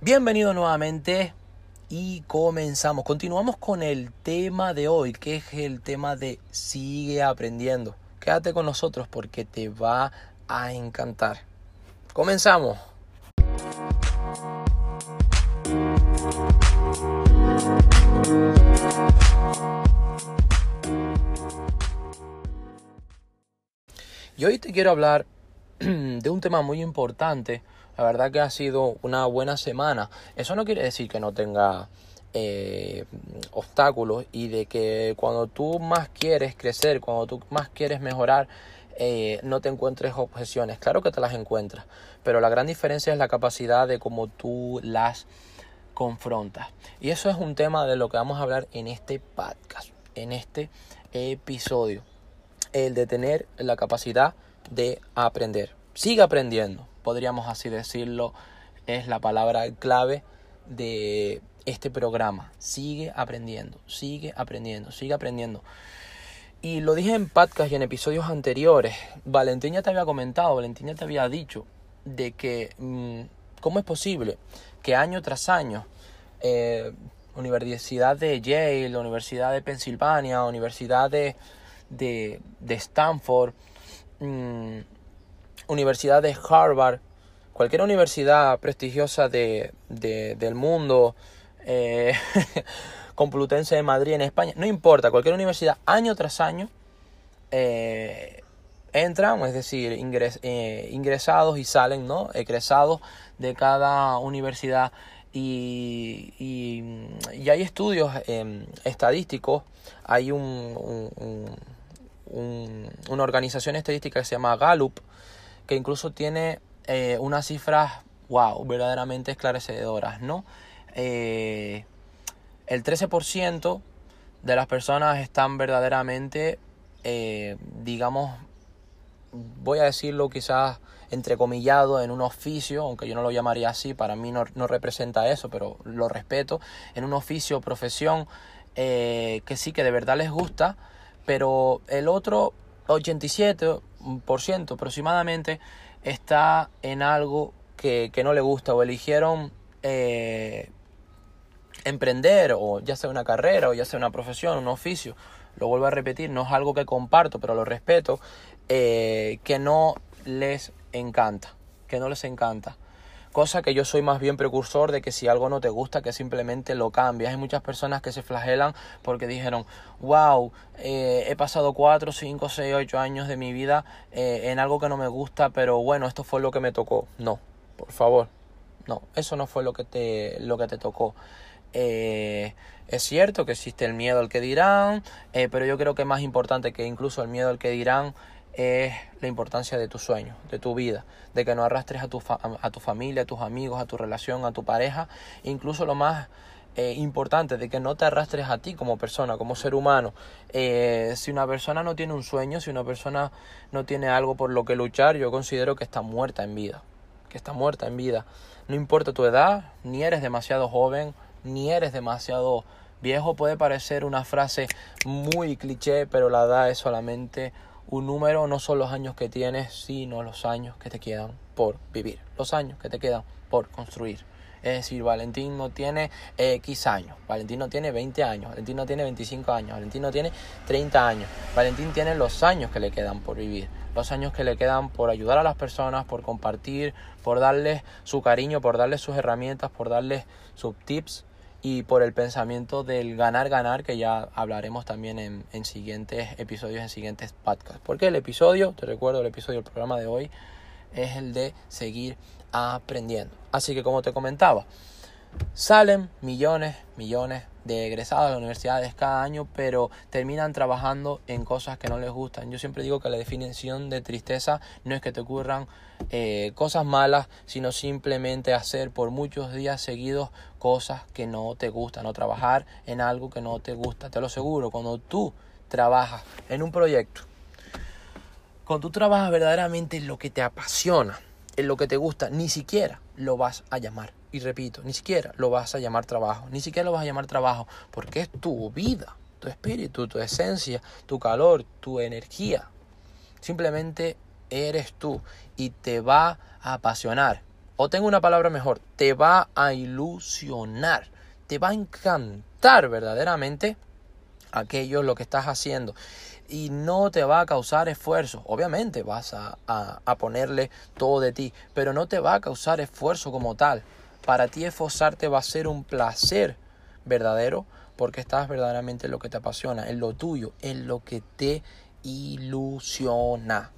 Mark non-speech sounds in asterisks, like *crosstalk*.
Bienvenido nuevamente y comenzamos. Continuamos con el tema de hoy, que es el tema de sigue aprendiendo. Quédate con nosotros porque te va a encantar. Comenzamos. Y hoy te quiero hablar *clears throat* de un tema muy importante. La verdad que ha sido una buena semana. Eso no quiere decir que no tenga eh, obstáculos y de que cuando tú más quieres crecer, cuando tú más quieres mejorar, eh, no te encuentres objeciones. Claro que te las encuentras, pero la gran diferencia es la capacidad de cómo tú las confrontas. Y eso es un tema de lo que vamos a hablar en este podcast, en este episodio el de tener la capacidad de aprender. Sigue aprendiendo, podríamos así decirlo, es la palabra clave de este programa. Sigue aprendiendo, sigue aprendiendo, sigue aprendiendo. Y lo dije en podcast y en episodios anteriores. Valentín ya te había comentado, Valentín ya te había dicho de que mm, cómo es posible que año tras año eh, Universidad de Yale, Universidad de Pensilvania, Universidad de de, Stanford, mm, Universidad de Harvard, cualquier universidad prestigiosa de, del mundo, eh, *laughs* Complutense de Madrid en España, no importa, cualquier universidad año tras año eh, entran, es decir, eh, ingresados y salen, ¿no? Egresados de cada universidad y, y, hay estudios em, estadísticos, hay un una organización estadística que se llama Gallup, que incluso tiene eh, unas cifras, wow, verdaderamente esclarecedoras, ¿no? Eh, el 13% de las personas están verdaderamente, eh, digamos, voy a decirlo quizás entrecomillado en un oficio, aunque yo no lo llamaría así, para mí no, no representa eso, pero lo respeto, en un oficio profesión que sí que de verdad les gusta, pero el otro 87% aproximadamente está en algo que, no le gusta o eligieron eh, emprender o ya sea una carrera o ya sea una profesión, un oficio. Lo vuelvo a repetir, no es algo que comparto, pero lo respeto, eh, que no les encanta, que no les encanta. Cosa que yo soy más bien precursor de que si algo no te gusta, que simplemente lo cambias. Hay muchas personas que se flagelan porque dijeron, wow, eh, he pasado 4, 5, 6, 8 años de mi vida eh, en algo que no me gusta, pero bueno, esto fue lo que me tocó. No, por favor, no, eso no fue lo que te, lo que te tocó. Eh, es cierto que existe el miedo al que dirán, pero yo creo que más importante que incluso el miedo al que dirán es la importancia de tu sueño, de tu vida, de que no arrastres a tu, a tu familia, a tus amigos, a tu relación, a tu pareja, incluso lo más eh, importante, de que no te arrastres a ti como persona, como ser humano. Eh, si una persona no tiene un sueño, si una persona no tiene algo por lo que luchar, yo considero que está muerta en vida, que está muerta en vida. No importa tu edad, ni eres demasiado joven, ni eres demasiado viejo, puede parecer una frase muy cliché, pero la edad es solamente un número no son los años que tienes, sino los años que te quedan por vivir, los años que te quedan por construir. Es decir, Valentín no tiene X años, Valentín no tiene 20 años, Valentín no tiene 25 años, Valentín no tiene 30 años. Valentín tiene los años que le quedan por vivir, los años que le quedan por ayudar a las personas, por compartir, por darles su cariño, por darles sus herramientas, por darles sus tips, y por el pensamiento del ganar, ganar, que ya hablaremos también en, en, siguientes episodios, en siguientes podcasts. Porque el episodio, te recuerdo, el episodio del programa de hoy es el de seguir aprendiendo. Así que como te comentaba, salen millones, millones de egresados de las universidades cada año, pero terminan trabajando en cosas que no les gustan. Yo siempre digo que la definición de tristeza no es que te ocurran eh, cosas malas, sino simplemente hacer por muchos días seguidos cosas que no te gustan o trabajar en algo que no te gusta. Te lo aseguro, cuando tú trabajas en un proyecto, cuando tú trabajas verdaderamente en lo que te apasiona, en lo que te gusta, ni siquiera lo vas a llamar y repito, ni siquiera lo vas a llamar trabajo, ni siquiera lo vas a llamar trabajo, porque es tu vida, tu espíritu, tu esencia, tu calor, tu energía. Simplemente eres tú y te va a apasionar. O tengo una palabra mejor, te va a ilusionar, te va a encantar verdaderamente aquello lo que estás haciendo y no te va a causar esfuerzo. Obviamente vas a, a, ponerle todo de ti, pero no te va a causar esfuerzo como tal. Para ti esforzarte va a ser un placer verdadero porque estás verdaderamente en lo que te apasiona, en lo tuyo, en lo que te ilusiona.